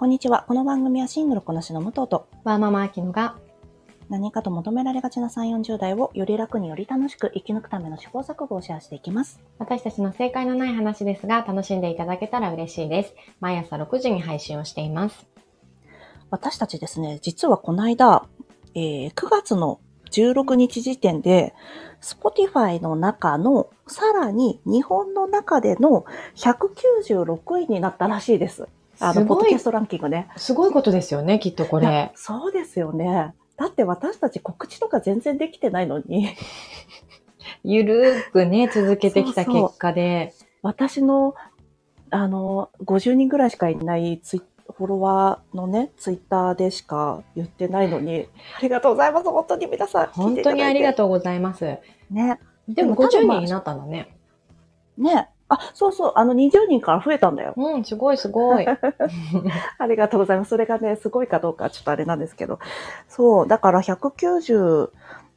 こんにちは。この番組はシングルこなしの武藤とワーママアキノが何かと求められがちな3、40代をより楽により楽しく生き抜くための試行錯誤をシェアしていきます。私たちの正解のない話ですが楽しんでいただけたら嬉しいです。毎朝6時に配信をしています。私たちですね、実はこの間、えー9月の16日時点で、Spotify の中の、さらに日本の中での196位になったらしいです。あの、ポッドキャストランキングね。すごいことですよね、きっとこれ。そうですよね。だって私たち告知とか全然できてないのに、ゆるーくね、続けてきた結果で。私の、あの、50人ぐらいしかいないツイフォロワーのね、ツイッターでしか言ってないのに、ありがとうございます。本当に皆さん。本当にありがととうございます。う。ね。でも50でも多分まあ人になったんだね。ね。あ、そうそう、あの20人から増えたんだよ。うん、すごいすごい。ありがとうございます。それがね、すごいかどうかちょっとあれなんですけど。そう、だから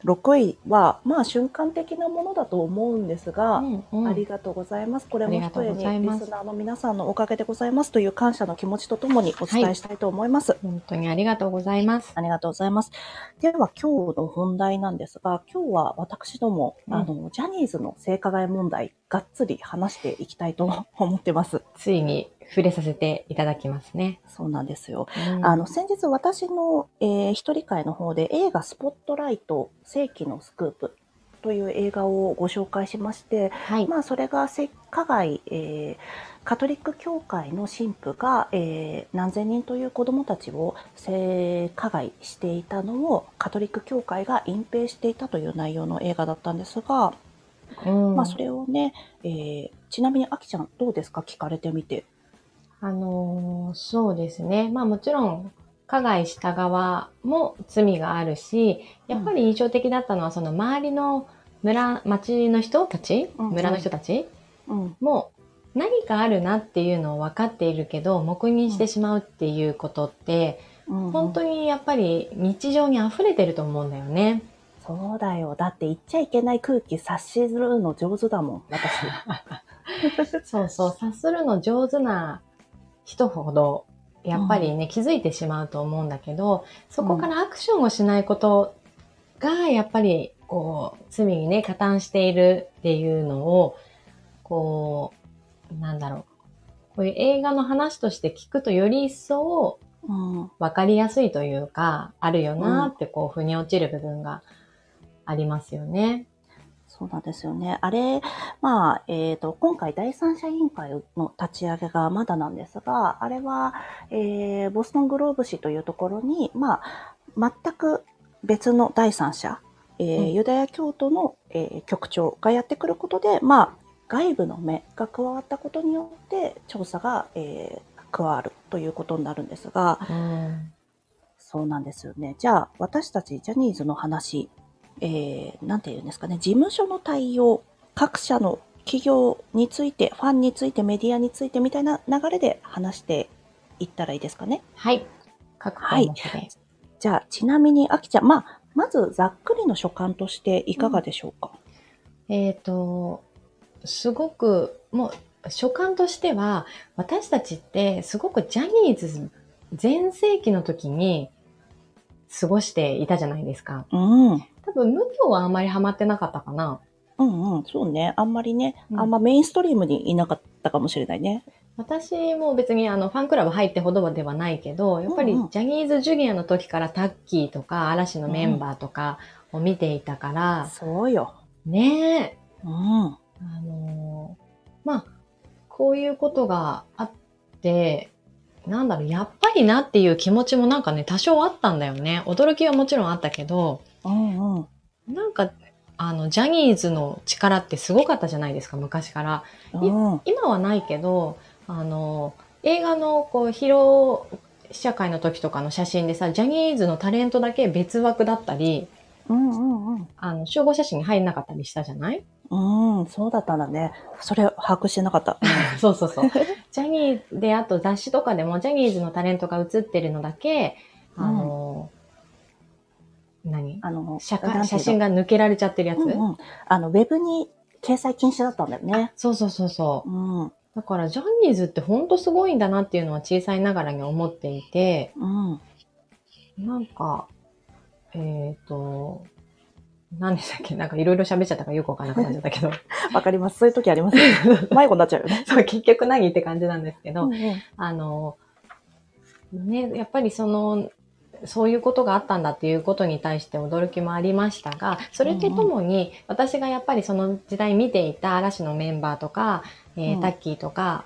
196位は、まあ瞬間的なものだと思うんですが、うんうんありがとうございます。これも一重にリスナーの皆さんのおかげでございますという感謝の気持ちとともにお伝えしたいと思います。本当にありがとうございます。ありがとうございます。では今日の本題なんですが、今日は私ども、うんあの、ジャニーズの性加害問題、がっつり話していきたいと思ってます。ついに触れさせていただきますね。そうなんですよ。うんあの、先日私の、えー一人会の方で映画スポットライト世紀のスクープという映画をご紹介しまして、はい。まあそれが性加害、えーカトリック教会の神父が、えー何千人という子どもたちを性加害していたのをカトリック教会が隠蔽していたという内容の映画だったんですが、うんまあそれをね、えーちなみにあきちゃんどうですか？聞かれてみて。あのーそうですね。まあもちろん、加害した側も罪があるし、やっぱり印象的だったのは、その周りの村、町の人たち、村の人たちうん、も何かあるなっていうのを分かっているけど、黙認してしまうっていうことって、うん本当にやっぱり日常に溢れてると思うんだよね。そうだよ。だって言っちゃいけない空気察しるの上手だもん、私。そうそう、察するの上手な人ほど、やっぱりね、気づいてしまうと思うんだけど、そこからアクションをしないことが、やっぱり、こう、罪にね、加担しているっていうのを、こう、なんだろう。こういう映画の話として聞くとより一層うん分かりやすいというか、あるよなってこう、腑に落ちる部分がありますよね。そうなんですよね。あれ、まあ、えっ、と、今回第三者委員会の立ち上げがまだなんですが、あれは、えーボストングローブ市というところに、まあ、全く別の第三者、えーうんユダヤ教徒の、えー局長がやってくることで、まあ、外部の目が加わったことによって、調査が、えー加わるということになるんですが、うん。そうなんですよね。じゃあ、私たちジャニーズの話、えー、なんて言うんですかね、事務所の対応、各社の企業について、ファンについて、メディアについてみたいな流れで話していったらいいですかね。はい。各項目で。じゃあ、ちなみに、あきちゃん、まあ、まずざっくりの所感としていかがでしょうか？えっ、と、すごく、もう、所感としては、私たちってすごくジャニーズ全盛期の時に過ごしていたじゃないですか。うん、うん、多分、無教はあんまりハマってなかったかな。うん、そうね。あんまりね、うんあんまメインストリームにいなかったかもしれないね。私も別にあのファンクラブ入ってほどではないけど、やっぱりうんうんジャニーズジュニアの時からタッキーとか嵐のメンバーとかを見ていたから、そうよ。ねえ、うん、あのーまあ、こういうことがあって、なんだろう、やっぱりなっていう気持ちもなんかね、多少あったんだよね。驚きはもちろんあったけど、うん、うん。なんか、あの、ジャニーズの力ってすごかったじゃないですか、昔から。うん、今はないけど、あの、映画のこう、披露試写会の時とかの写真でさ、ジャニーズのタレントだけ別枠だったり、うん、うん、うん。あの、集合写真に入んなかったりしたじゃない？うん、そうだったんだね。それ把握してなかった。そうそうそう。ジャニーで、あと雑誌とかでもジャニーズのタレントが写ってるのだけ、あの、何？あの、写写真が抜けられちゃってるやつ、うんうん。あの、ウェブに掲載禁止だったんだよね。そうそうそうそう。うん。だからジャニーズってほんとすごいんだなっていうのは小さいながらに思っていて、うん。なんか、えっ、と、何でしたっけ？なんかいろいろ喋っちゃったからよくわかんなくなっちゃったけど。わかります。そういう時ありますよね。迷子になっちゃうよね。そう、結局何って感じなんですけど、うんうんあの、ね、やっぱりその、そういうことがあったんだっていうことに対して驚きもありましたが、それとともに、私がやっぱりその時代見ていた嵐のメンバーとか、えーうんタッキーとか、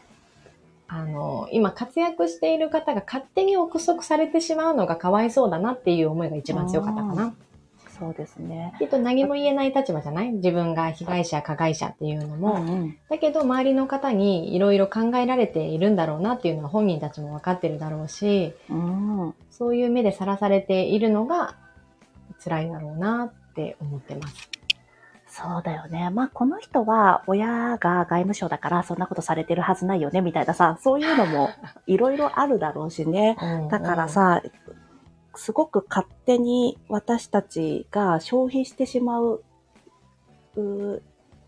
あの、今活躍している方が勝手に憶測されてしまうのがかわいそうだなっていう思いが一番強かったかな。そうですね。きっと何も言えない立場じゃない？自分が被害者、加害者っていうのも。うんだけど周りの方にいろいろ考えられているんだろうなっていうのは本人たちも分かってるだろうし、うん。うん。そういう目でさらされているのが辛いだろうなって思ってます。そうだよね。まあ、この人は親が外務省だからそんなことされてるはずないよね、みたいなさ、そういうのもいろいろあるだろうしね。だからさ、すごく勝手に私たちが消費してしまう、う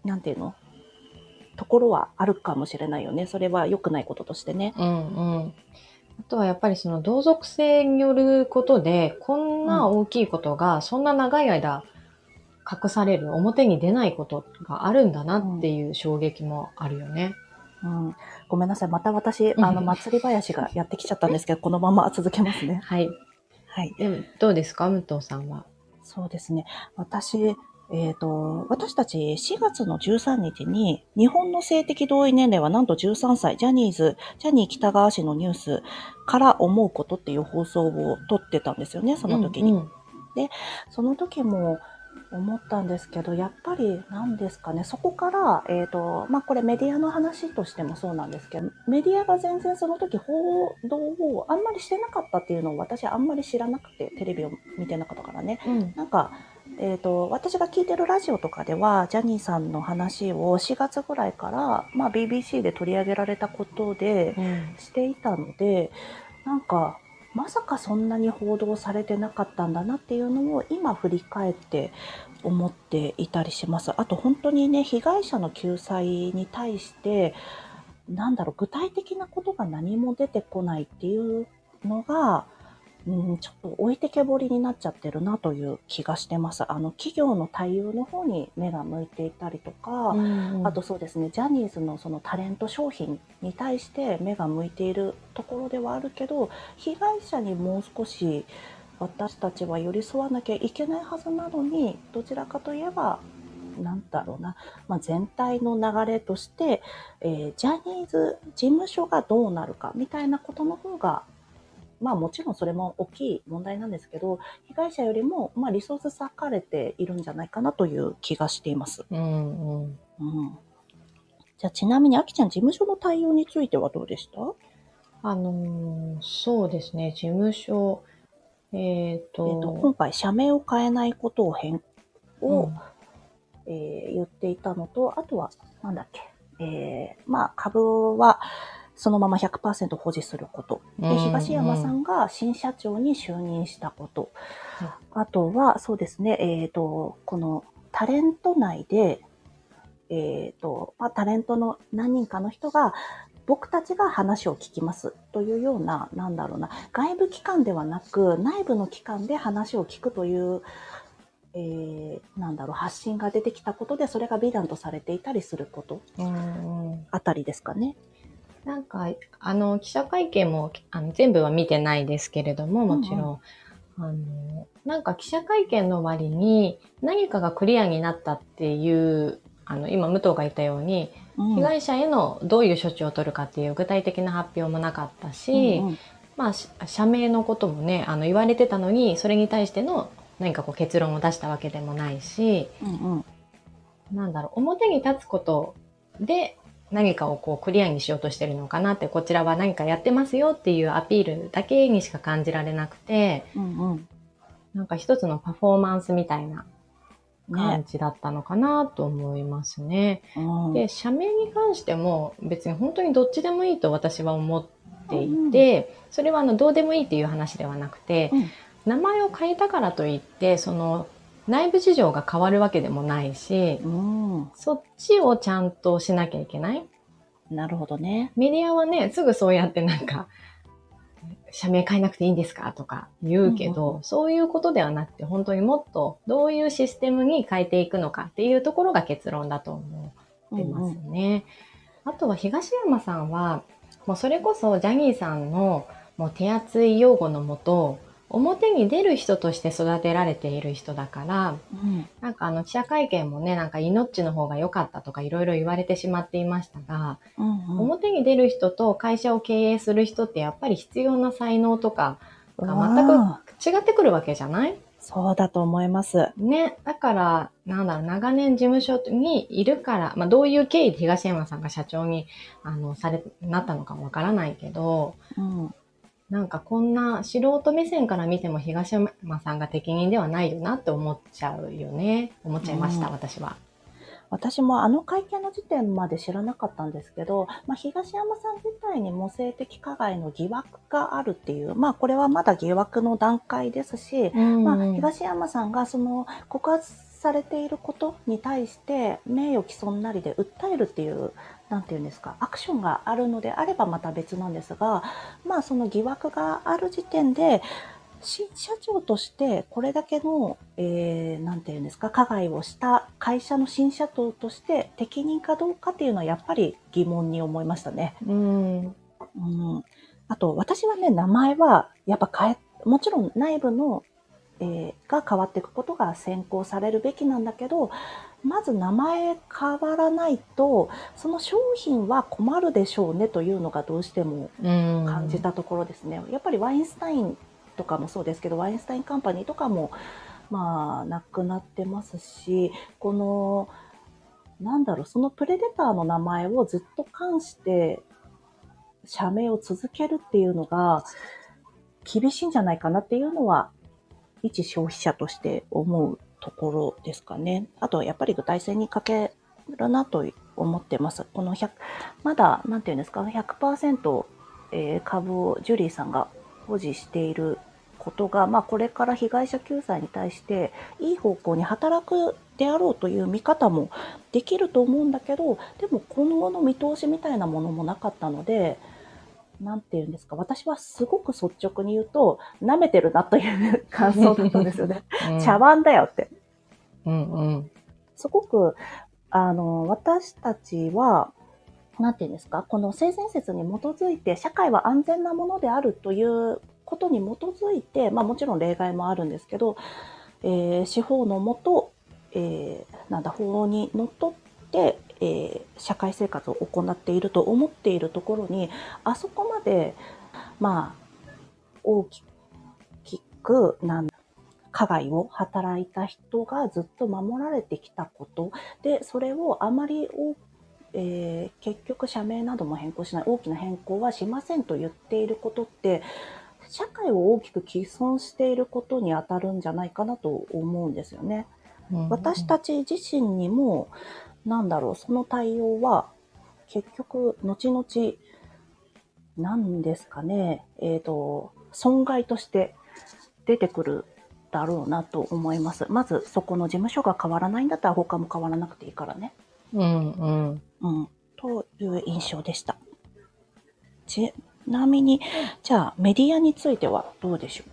なんていうの？ところはあるかもしれないよね。それは良くないこととしてね。うんうん。あとはやっぱりその同族性によることで、こんな大きいことがそんな長い間隠される、表に出ないことがあるんだなっていう衝撃もあるよね。うん、ごめんなさい。また私、うんあの、祭り林がやってきちゃったんですけど、このまま続けますね。はい。はい。でもどうですか？武藤さんは。そうですね。私、えっ、と、私たち4月の13日に、日本の性的同意年齢はなんと13歳、ジャニーズ、ジャニー北川氏のニュースから思うことっていう放送を撮ってたんですよね、その時に。うんうんその時も思ったんですけど、やっぱり何ですかね、そこから、えっ、と、まあ、これメディアの話としてもそうなんですけど、メディアが全然その時報道をあんまりしてなかったっていうのを私あんまり知らなくて、テレビを見てなかったからね。うんなんか、えっ、と、私が聞いてるラジオとかでは、ジャニーさんの話を4月ぐらいから、まあ、BBC で取り上げられたことで、うんしていたので、なんか、まさかそんなに報道されてなかったんだなっていうのを今振り返って思っていたりします。あと本当にね、被害者の救済に対して、なんだろう、具体的なことが何も出てこないっていうのが、うん、ちょっと置いてけぼりになっちゃってるなという気がしてます。あの、企業の対応の方に目が向いていたりとか、うんあとそうですね、ジャニーズのそのタレント商品に対して目が向いているところではあるけど、被害者にもう少し私たちは寄り添わなきゃいけないはずなのに、どちらかといえば、なんだろうな、まあ、全体の流れとして、えージャニーズ事務所がどうなるかみたいなことの方が、まあもちろんそれも大きい問題なんですけど、被害者よりも、まあ、リソース割かれているんじゃないかなという気がしています。うんうん。うん。じゃあちなみに、あきちゃん、事務所の対応についてはどうでした？あのーそうですね、事務所、えっ、えっ、と、と、今回、社名を変えないことを変、を、うん。えー言っていたのと、あとは、なんだっけ、えーまあ、株は、そのまま100%保持すること。で、うん東山さんが新社長に就任したこと。うんあとは、そうですね、えっ、と、このタレント内で、えっ、と、まあ、タレントの何人かの人が、僕たちが話を聞きますというような、なんだろうな、外部機関ではなく、内部の機関で話を聞くという、えーなんだろう、発信が出てきたことで、それが美談とされていたりすることあたりですかね。なんか、あの、記者会見もあの全部は見てないですけれども、もちろん。あの、なんか記者会見の割に何かがクリアになったっていう、あの、今、武藤が言ったように、うん。被害者へのどういう処置を取るかっていう具体的な発表もなかったし、うんうん。まあ、し社名のこともね、あの、言われてたのに、それに対しての何かこう結論を出したわけでもないし、うんうん。なんだろう、表に立つことで何かをこうクリアにしようとしてるのかなって、こちらは何かやってますよっていうアピールだけにしか感じられなくて、うんうん。なんか一つのパフォーマンスみたいな感ねじだったのかなと思いますね。うん。で、社名に関しても別に本当にどっちでもいいと私は思っていて、それはあのどうでもいいっていう話ではなくて、うん。名前を変えたからといって、その内部事情が変わるわけでもないし、うんそっちをちゃんとしなきゃいけない。なるほどね。メディアはね、すぐそうやってなんか、社名変えなくていいんですか？とか言うけど、うんうんそういうことではなくて、本当にもっとどういうシステムに変えていくのかっていうところが結論だと思ってますね。あとは東山さんは、もうそれこそジャニーさんのもう手厚い用語のもと、表に出る人として育てられている人だから、うん。なんかあの記者会見もね、なんか命の方が良かったとかいろいろ言われてしまっていましたが、うんうん。表に出る人と会社を経営する人ってやっぱり必要な才能とかがうん全く違ってくるわけじゃない？そうだと思います。ね。だから、なんだろう、長年事務所にいるから、まあどういう経緯で東山さんが社長に、あの、され、なったのかわからないけど、うんなんかこんな素人目線から見ても東山さんが適任ではないよなって思っちゃうよね。思っちゃいました、うん私は。私もあの会見の時点まで知らなかったんですけど、まあ、東山さん自体にも性的加害の疑惑があるっていう、まあこれはまだ疑惑の段階ですし、まあ、東山さんがその告発されていることに対して名誉毀損なりで訴えるっていう、なんていうんですか、アクションがあるのであればまた別なんですが、まあその疑惑がある時点で、新社長としてこれだけの、えー、なんていうんですか、加害をした会社の新社長として適任かどうかっていうのはやっぱり疑問に思いましたね。うん。うん。あと、私はね、名前はやっぱ変え、もちろん内部の、えーが変わっていくことが先行されるべきなんだけど、まず名前変わらないと、その商品は困るでしょうねというのがどうしてもうん。感じたところですね。やっぱりワインスタインとかもそうですけど、ワインスタインカンパニーとかも、まあ、なくなってますし、この、なんだろう、そのプレデターの名前をずっと冠して、社名を続けるっていうのが、厳しいんじゃないかなっていうのは、一消費者として思うところですかね。あとはやっぱり具体性に欠けるなと思ってます。この100、まだ、なんていうんですか、100%、えー株をジュリーさんが保持していることが、まあ、これから被害者救済に対していい方向に働くであろうという見方もできると思うんだけどでも今後の見通しみたいなものもなかったのでなんていうんですか私はすごく率直に言うと舐めてるなという感想だったんですよね。うん茶碗だよって。うんうん。すごく、あの、私たちは、なんていうんですか、この性善説に基づいて、社会は安全なものであるということに基づいて、まあもちろん例外もあるんですけど、えー司法のもと、えーなんだ、法にのっとって、えー社会生活を行っていると思っているところに、あそこまで、まあ、大きく、なん加害を働いた人がずっと守られてきたこと。でそれをあまりお、えー結局社名なども変更しない。大きな変更はしませんと言っていることって社会を大きく毀損していることに当たるんじゃないかなと思うんですよね。私たち自身にもなんだろうその対応は結局後々なんですかねえっ、と損害として出てくるだろうなと思います。まずそこの事務所が変わらないんだったら他も変わらなくていいからね。うんうん。うん。という印象でした。ちなみに、じゃあメディアについてはどうでしょ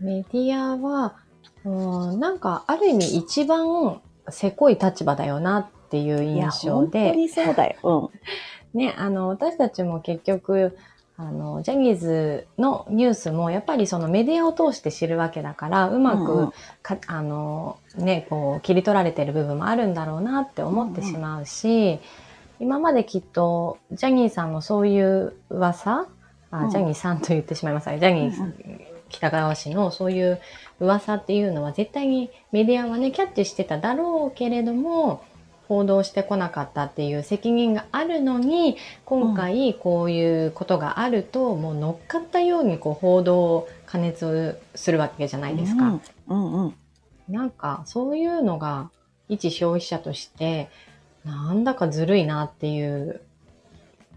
メディアは、うん、なんかある意味一番せこい立場だよなっていう印象本当で、にそうだよ。ね、あの、私たちも結局、あの、ジャニーズのニュースもやっぱりそのメディアを通して知るわけだから、ううん。まく、うんうん。かあの、ね、こう、切り取られてる部分もあるんだろうなって思ってしまうし、今まできっと、ジャニーさんのそういう噂、あうん。ジャニーさんと言ってしまいますが、ジャニー、うん北川氏のそういう噂っていうのは絶対にメディアはね、キャッチしてただろうけれども、報道してこなかったっていう責任があるのに、今回こういうことがあると、もう乗っかったようにこう報道を加熱するわけじゃないですか。うんうんうん。なんかそういうのが一消費者としてなんだかずるいなっていう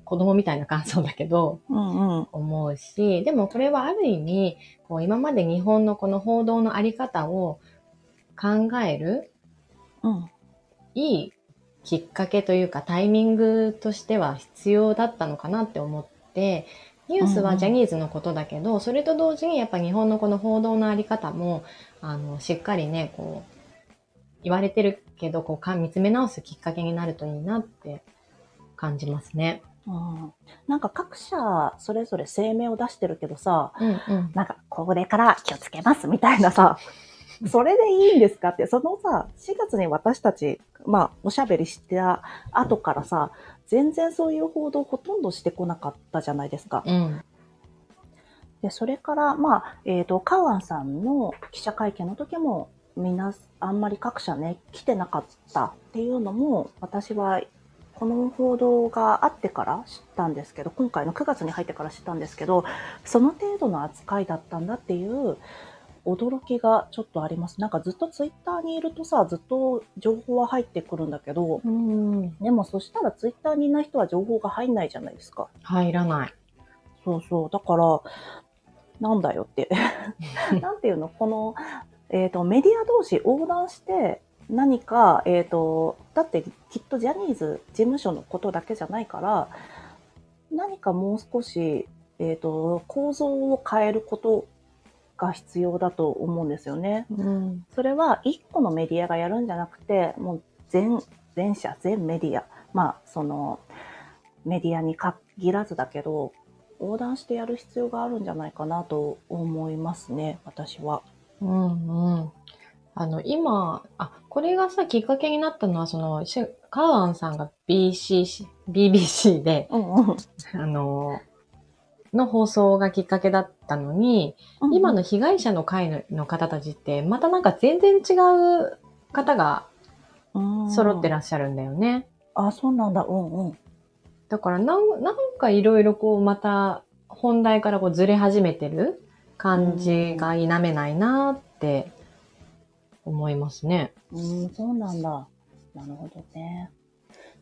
子供みたいな感想だけどうんうん。思うし、でもこれはある意味こう今まで日本のこの報道のあり方を考えるうん。いいきっかけというかタイミングとしては必要だったのかなって思って、ニュースはジャニーズのことだけど、それと同時にやっぱ日本のこの報道のあり方も、あの、しっかりね、こう、言われてるけど、こうか、見つめ直すきっかけになるといいなって感じますね。うん、なんか各社それぞれ声明を出してるけどさ、うんうん。なんかこれから気をつけますみたいなさ、それでいいんですかって、そのさ、4月に私たち、まあ、おしゃべりした後からさ、全然そういう報道ほとんどしてこなかったじゃないですか。うん。で、それから、まあ、えっ、と、カウアンさんの記者会見の時も、みんな、あんまり各社ね、来てなかったっていうのも、私は、この報道があってから知ったんですけど、今回の9月に入ってから知ったんですけど、その程度の扱いだったんだっていう驚きがちょっとあります。なんかずっとツイッターにいるとさ、ずっと情報は入ってくるんだけど、うん。でもそしたらツイッターにいない人は情報が入んないじゃないですか。入らない。そうそう。だから、なんだよって。なんていうの？この、えっ、と、メディア同士横断して、何か、えっ、と、だってきっとジャニーズ事務所のことだけじゃないから、何かもう少し、えっ、と、構造を変えることが必要だと思うんですよね。うん。それは一個のメディアがやるんじゃなくて、もう全、全社、全メディア、まあ、その、メディアに限らずだけど、横断してやる必要があるんじゃないかなと思いますね、私は。うんうん。あの、今、あ、これがさ、きっかけになったのは、その、しカウアンさんが BC、BBC で、うんうん。あの、の放送がきっかけだったのに、今の被害者の会のの方たちって、またなんか全然違う方が揃ってる。らっしゃるんだよね。あ、そうなんだ。うんうん。だからなん、なんかいろいろこう、また本題からこうずれ始めてる感じが否めないなって思いますね。うん、そうなんだ。なるほどね。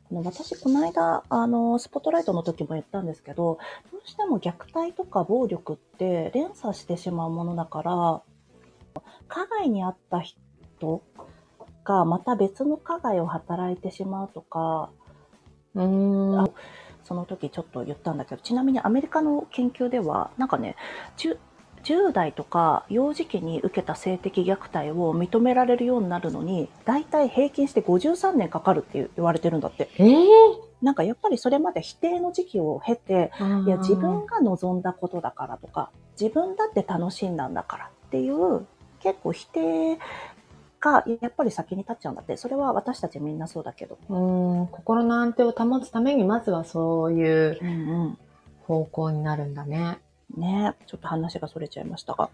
あの私、この間、あの、スポットライトの時も言ったんですけど、どうしても虐待とか暴力って連鎖してしまうものだから、加害に遭った人がまた別の加害を働いてしまうとか、うーん。その時ちょっと言ったんだけど、ちなみにアメリカの研究では、なんかね、10, 10代とか幼児期に受けた性的虐待を認められるようになるのに、大体平均して53年かかるって言われてるんだって。ええなんかやっぱりそれまで否定の時期を経て、ー、いや自分が望んだことだからとか、自分だって楽しんだんだからっていう、結構否定がやっぱり先に立っちゃうんだって。それは私たちみんなそうだけど。うーん、心の安定を保つために、まずはそういう。方向になるんだね。ねちょっと話がそれちゃいましたが。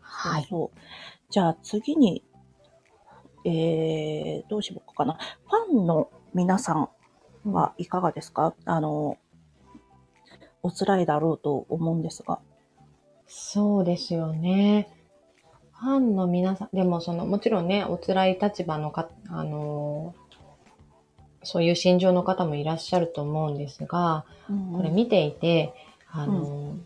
はい。そう。じゃあ次に、えー、どうしようかな。ファンの皆さんはいかがですか？あの、お辛いだろうと思うんですが。そうですよね。ファンの皆さん、でもその、もちろんね、お辛い立場のか、あのーそういう心情の方もいらっしゃると思うんですが、これ見ていて、あのー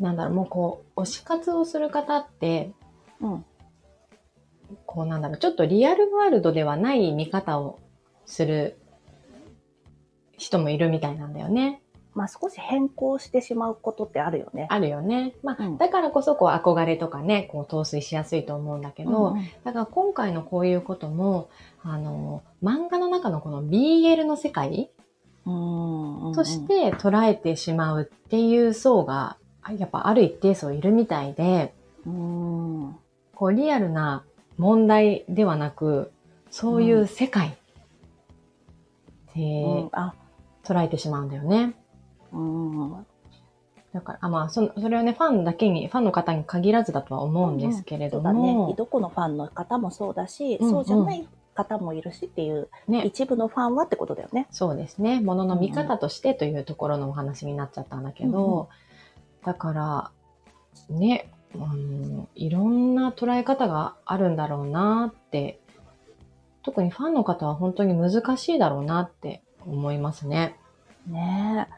なんだろう、もうこう、推し活をする方って、うん。こうなんだろう、ちょっとリアルワールドではない見方をする人もいるみたいなんだよね。まあ少し変更してしまうことってあるよね。あるよね。まあ、うんだからこそこう憧れとかね、こう陶酔しやすいと思うんだけど、うんうんだから今回のこういうことも、あの、漫画の中のこの BL の世界として捉えてしまうっていう層が、あやっぱある一定層いるみたいで、うんこうリアルな問題ではなく、そういう世界ってうんあ、捉えてしまうんだよね。うんだから、あまあその、それをね、ファンだけに、ファンの方に限らずだとは思うんですけれどそうだねも、。どこのファンの方もそうだし、うんうんそうじゃない方もいるしっていう、ね、一部のファンはってことだよね。そうですね。ものの見方としてというところのお話になっちゃったんだけど、うんうんだから、ね、あの、いろんな捉え方があるんだろうなって、特にファンの方は本当に難しいだろうなって思いますね。ねえ。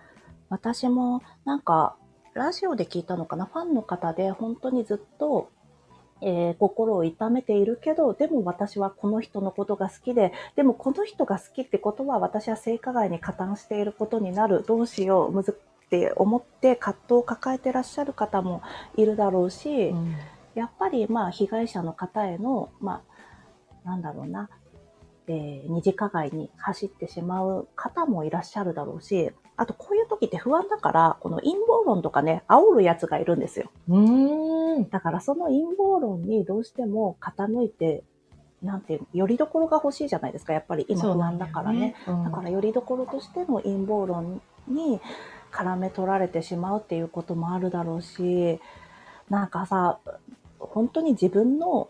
私もなんか、ラジオで聞いたのかな、ファンの方で本当にずっと、えー心を痛めているけど、でも私はこの人のことが好きで、でもこの人が好きってことは私は性加害に加担していることになる。どうしよう、って思って葛藤を抱えてらっしゃる方もいるだろうし、うんやっぱりまあ被害者の方への、まあ、なんだろうな、えー二次加害に走ってしまう方もいらっしゃるだろうし、あとこういう時って不安だから、この陰謀論とかね、煽るやつがいるんですよ。うーん。だからその陰謀論にどうしても傾いて、なんていうの、よりどころが欲しいじゃないですか。やっぱり今不安だからね。うんだからよりどころとしての陰謀論に絡め取られてしまうっていうこともあるだろうし、なんかさ、本当に自分の、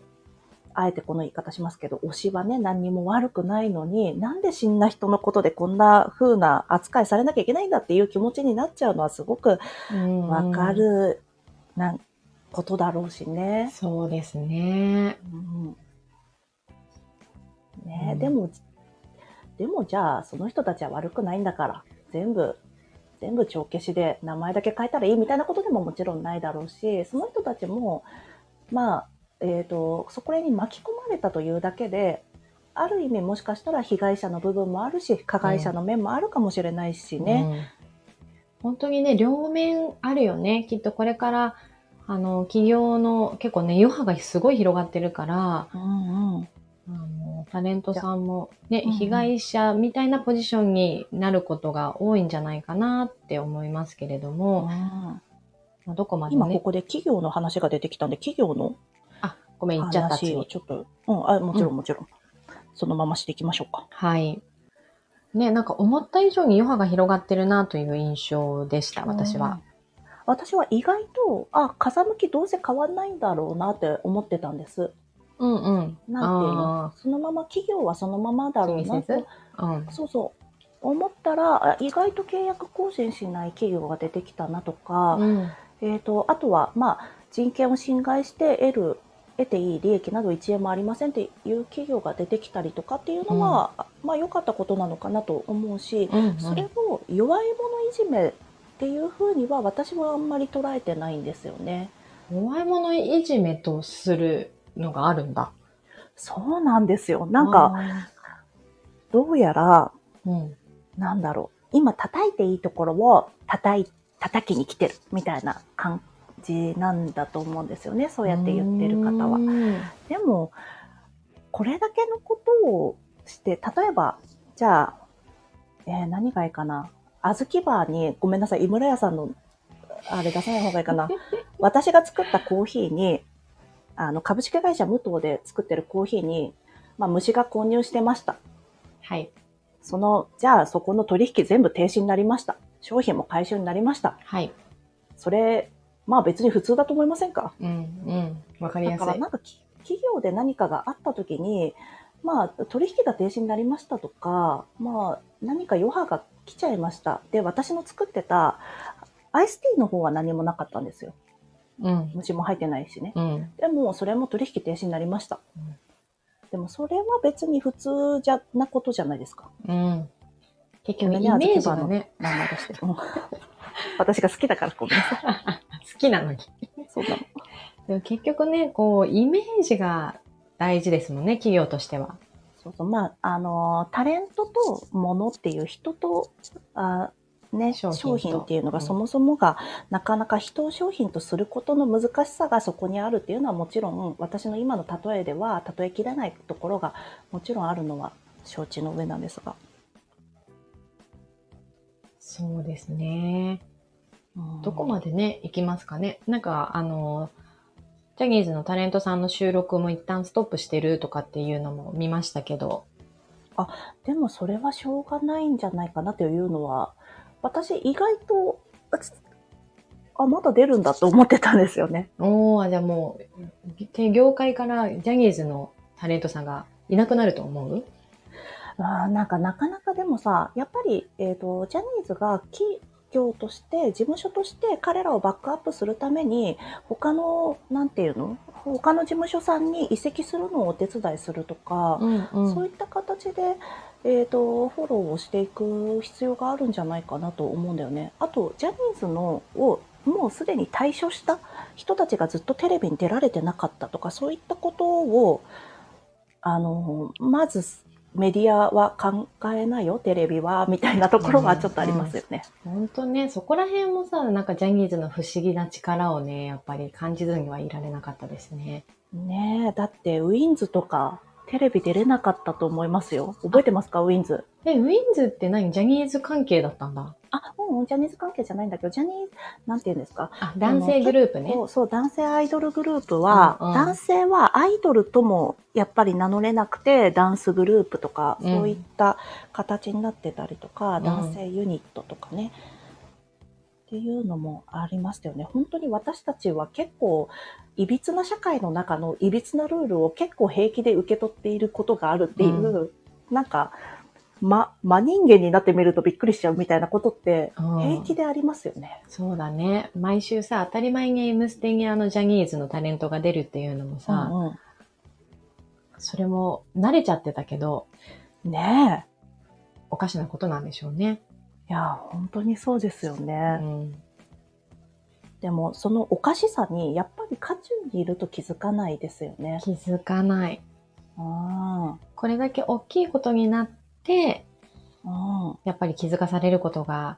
あえてこの言い方しますけど、推しはね、何にも悪くないのに、なんで死んだ人のことでこんな風な扱いされなきゃいけないんだっていう気持ちになっちゃうのはすごくうんわかる、なん、ことだろうしね。そうですね。うんねえうんでも、でもじゃあ、その人たちは悪くないんだから、全部、全部帳消しで名前だけ変えたらいいみたいなことでももちろんないだろうし、その人たちも、まあ、えっ、と、そこに巻き込まれたというだけで、ある意味もしかしたら被害者の部分もあるし、加害者の面もあるかもしれないしね。うん本当にね、両面あるよね。きっとこれから、あの、企業の結構ね、余波がすごい広がってるから、うんうん。あの、タレントさんもね、被害者みたいなポジションになることが多いんじゃないかなって思いますけれども、まあどこまでね、今ここで企業の話が出てきたんで、企業のあ、ごめん、言っちゃった、次話を。ちょっと、うん、あ、もちろんもちろん。そのまましていきましょうか。はい。ね、なんか思った以上に余波が広がってるなという印象でした、私は。うん。私は意外と、あ、風向きどうせ変わんないんだろうなって思ってたんです。うんうん。なんていうあのそのまま、企業はそのままだろうなと。うん。そうそう。思ったら、あ意外と契約更新しない企業が出てきたなとか、うん。えっ、と、あとは、まあ、人権を侵害して得る、得ていい利益など1円もありませんっていう企業が出てきたりとかっていうのは、まあ良かったことなのかなと思うし、うんうんそれを弱い者いじめっていうふうには私はあんまり捉えてないんですよね。弱い者いじめとするのがあるんだ。そうなんですよ。なんか、どうやら、うん。なんだろう。今叩いていいところを叩い、叩きに来てるみたいな感じなんだと思うんですよね。そうやって言ってる方は。うんでも、これだけのことをして、例えば、じゃあ、えー何がいいかな。小豆バーに、ごめんなさい、井村屋さんの、あれ出さない方がいいかな。私が作ったコーヒーに、あの、株式会社無糖で作ってるコーヒーに、まあ、虫が購入してました。はい。その、じゃあそこの取引全部停止になりました。商品も回収になりました。はい。それ、まあ別に普通だと思いませんか？うん。うん。わかりだやすい。からなんかき企業で何かがあった時に、まあ取引が停止になりましたとか、まあ何か余波が来ちゃいました。で、私の作ってたアイスティーの方は何もなかったんですよ。うん。虫も入ってないしね。うん。でもそれも取引停止になりました。うんでもそれは別に普通じゃなことじゃないですか。うん。結局、ねイメージがね、名前出して。うん私が好きだからごめんなさい。好きなのに。そうなの。でも結局ね、こう、イメージが大事ですもんね、企業としては。そうそう。まあ、あのータレントと物っていう人と、あね、商商品と品っていうのがうんそもそもが、なかなか人を商品とすることの難しさがそこにあるっていうのはもちろん、私の今の例えでは例えきれないところがもちろんあるのは承知の上なんですが。そうですね。うんどこまでね、行きますかね。なんか、あの、ジャニーズのタレントさんの収録も一旦ストップしてるとかっていうのも見ましたけど。でもそれはしょうがないんじゃないかなというのは、私意外と、あ、まだ出るんだと思ってたんですよね。おー、じゃあもう、て業界からジャニーズのタレントさんがいなくなると思う？あーなんかなかなかでもさ、やっぱり、えっ、と、ジャニーズが企業として、事務所として彼らをバックアップするために、他の、なんていうの？他の事務所さんに移籍するのをお手伝いするとか、んうそういった形で、えっ、と、フォローをしていく必要があるんじゃないかなと思うんだよね。あと、ジャニーズのをもうすでに退所した人たちがずっとテレビに出られてなかったとか、そういったことを、あの、まずメディアは考えなよ、テレビは、みたいなところはちょっとありますよね。本当ね、そこら辺もさ、なんかジャニーズの不思議な力をね、やっぱり感じずにはいられなかったですね。ねえ、だってウィンズとかテレビ出れなかったと思いますよ。覚えてますか？ウィンズ。え、ウィンズって何？ジャニーズ関係だったんだ。あ、うん、ジャニーズ関係じゃないんだけど、ジャニーズ、なんて言うんですか？あ、男性グループね。そう、そう男性アイドルグループは、うんうん男性はアイドルともやっぱり名乗れなくて、ダンスグループとか、うんそういった形になってたりとか、ん男性ユニットとかね、っていうのもありましたよね。本当に私たちは結構、いびつな社会の中のいびつなルールを結構平気で受け取っていることがあるっていう、なんか、ま、真人間になってみるとびっくりしちゃうみたいなことってうん平気でありますよね。そうだね。毎週さ、当たり前に M ステにあのジャニーズのタレントが出るっていうのもさ、うんうんそれも慣れちゃってたけど、ねえ。おかしなことなんでしょうね。いや、本当にそうですようね。ん。でも、そのおかしさに、やっぱり渦中にいると気づかないですよね。気づかない。うん。これだけ大きいことになって、うん。やっぱり気づかされることが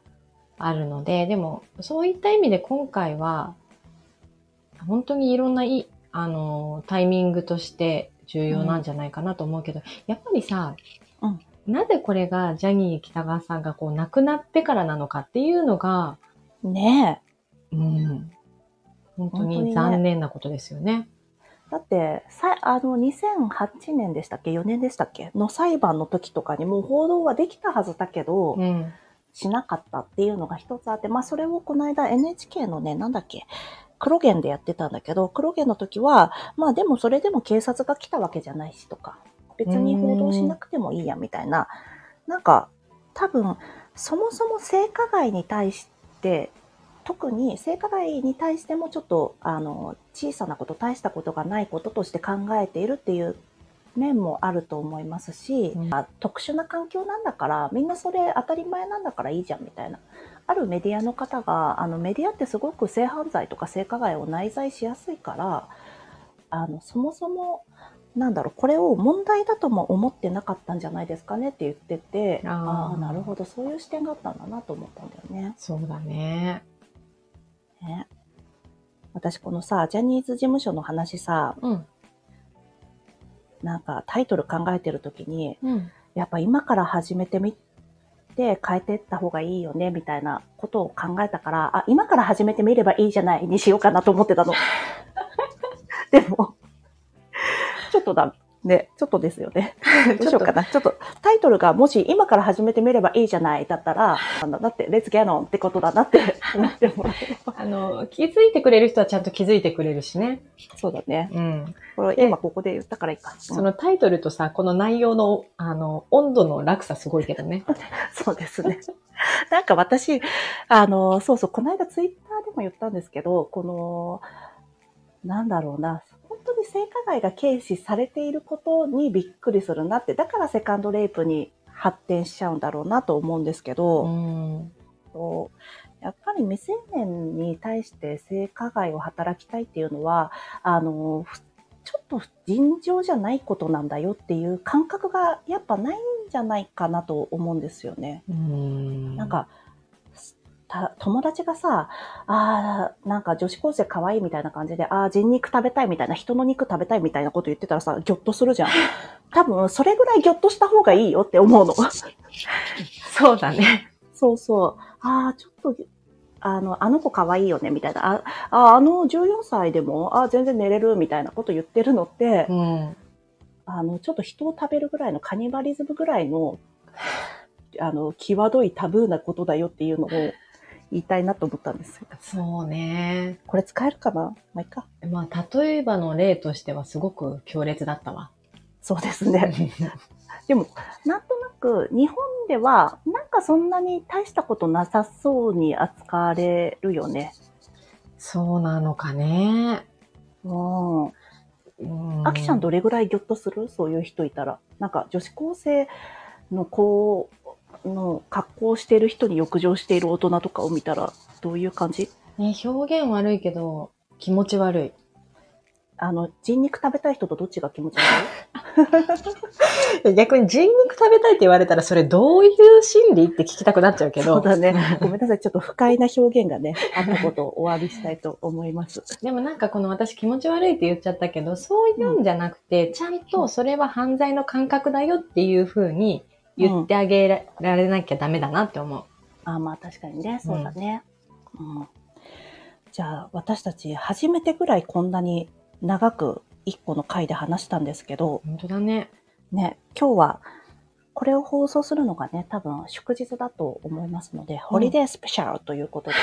あるので、でも、そういった意味で今回は、本当にいろんないい、あの、タイミングとして重要なんじゃないかなと思うけど、やっぱりさ、うんなぜこれがジャニー北川さんがこう亡くなってからなのかっていうのが、ねうん、本当に残念なことですよね。え。だって、さ、あの、2008年でしたっけ ?4 年でしたっけ？の裁判の時とかにもう報道はできたはずだけど、うん。しなかったっていうのが一つあって、まあそれをこの間 NHK のね、なんだっけ、黒源でやってたんだけど、黒源の時は、まあでもそれでも警察が来たわけじゃないしとか、別に報道しなくてもいいやみたいな、なんか多分そもそも性加害に対して、特に性加害に対してもちょっとあの小さなこと、大したことがないこととして考えているっていう面もあると思いますし、うんあ特殊な環境なんだから、みんなそれ当たり前なんだからいいじゃんみたいな。あるメディアの方が、あのメディアってすごく性犯罪とか性加害を内在しやすいから、あのそもそも、なんだろう、これを問題だとも思ってなかったんじゃないですかねって言ってて、あーあなるほど、そういう視点があったんだなと思ったんだよね。そうだね。ね私このさ、ジャニーズ事務所の話さ、うん。なんかタイトル考えてる時に、うん。やっぱ今から始めてみて変えていった方がいいよね、みたいなことを考えたから、あ、今から始めてみればいいじゃないにしようかなと思ってたの。でも、っとだ、ね、ちょっとですよね。どうしようかな。ちょっと、タイトルがもし今から始めてみればいいじゃないだったら、あのだって、レッツギャノンってことだなって思ってもらえば。あの、気づいてくれる人はちゃんと気づいてくれるしね。そうだね。うん。これ今ここで言ったからいいか。そのタイトルとさ、この内容の、あの、温度の落差すごいけどね。そうですね。なんか私、あの、そうそう、この間ツイッターでも言ったんですけど、この、なんだろうな、本当に性加害が軽視されていることにびっくりするなって、だからセカンドレイプに発展しちゃうんだろうなと思うんですけど、うん。やっぱり未成年に対して性加害を働きたいっていうのは、あの、ふちょっと尋常じゃないことなんだよっていう感覚がやっぱないんじゃないかなと思うんですよね。うん。なん、か、た友達がさ、ああ、なんか女子高生可愛いみたいな感じで、ああ、人肉食べたいみたいな、人の肉食べたいみたいなこと言ってたらさ、ギョッとするじゃん。多分、それぐらいギョッとした方がいいよって思うの。そうだね。そうそう。ああ、ちょっと、あの、あの子可愛いよね、みたいな。あ、ああの14歳でも、あ全然寝れる、みたいなこと言ってるのって、うん。あの、ちょっと人を食べるぐらいのカニバリズムぐらいの、あの、際どいタブーなことだよっていうのを言いたいなと思ったんですよ。そうね。これ使えるかな？まあ、いいか。まあ、例えばの例としてはすごく強烈だったわ。そうですね。でも、なんとなく、日本では、なんかそんなに大したことなさそうに扱われるよね。そうなのかね。うん。うんアキちゃんどれぐらいギョッとする？そういう人いたら。なんか女子高生の子の格好をしている人に浴場している大人とかを見たらどういう感じ？ね、表現悪いけど、気持ち悪い。あの、人肉食べたい人とどっちが気持ち悪い？逆に人肉食べたいって言われたら、それどういう心理って聞きたくなっちゃうけど。そうだね。ごめんなさい。ちょっと不快な表現がね、あったことをお詫びしたいと思います。でもなんかこの私気持ち悪いって言っちゃったけど、そういうんじゃなくて、ちゃんとそれは犯罪の感覚だよっていうふうに言ってあげられなきゃダメだなって思う。あまあ確かにね、そうだね。うん。じゃあ、私たち初めてぐらいこんなに長く一個の回で話したんですけど、本当だね。ね、今日はこれを放送するのがね、多分祝日だと思いますので、ホリデースペシャルということで、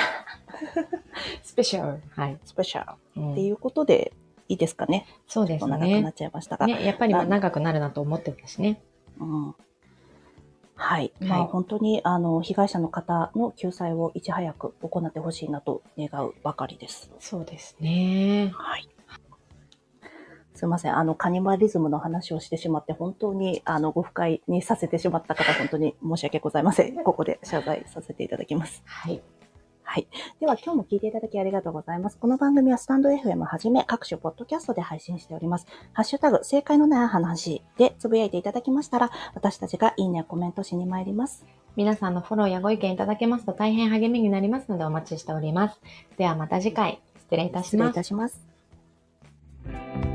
スペシャル。はい。スペシャルうんっていうことでいいですかね。そうです長くなっね。ちゃいましたが。ね、やっぱりまあ長くなるなと思ってたしね。うんはい。はいまあ本当に、あの、被害者の方の救済をいち早く行ってほしいなと願うばかりです。そうですね。はい。すいません。あの、カニバリズムの話をしてしまって、本当に、あの、ご不快にさせてしまった方、本当に申し訳ございません。ここで謝罪させていただきます。はい。はい。では、今日も聞いていただきありがとうございます。この番組はスタンド FM はじめ各種ポッドキャストで配信しております。ハッシュタグ、正解のない話でつぶやいていただきましたら、私たちがいいねやコメントしに参ります。皆さんのフォローやご意見いただけますと大変励みになりますのでお待ちしております。ではまた次回、失礼いたします失礼いた。します。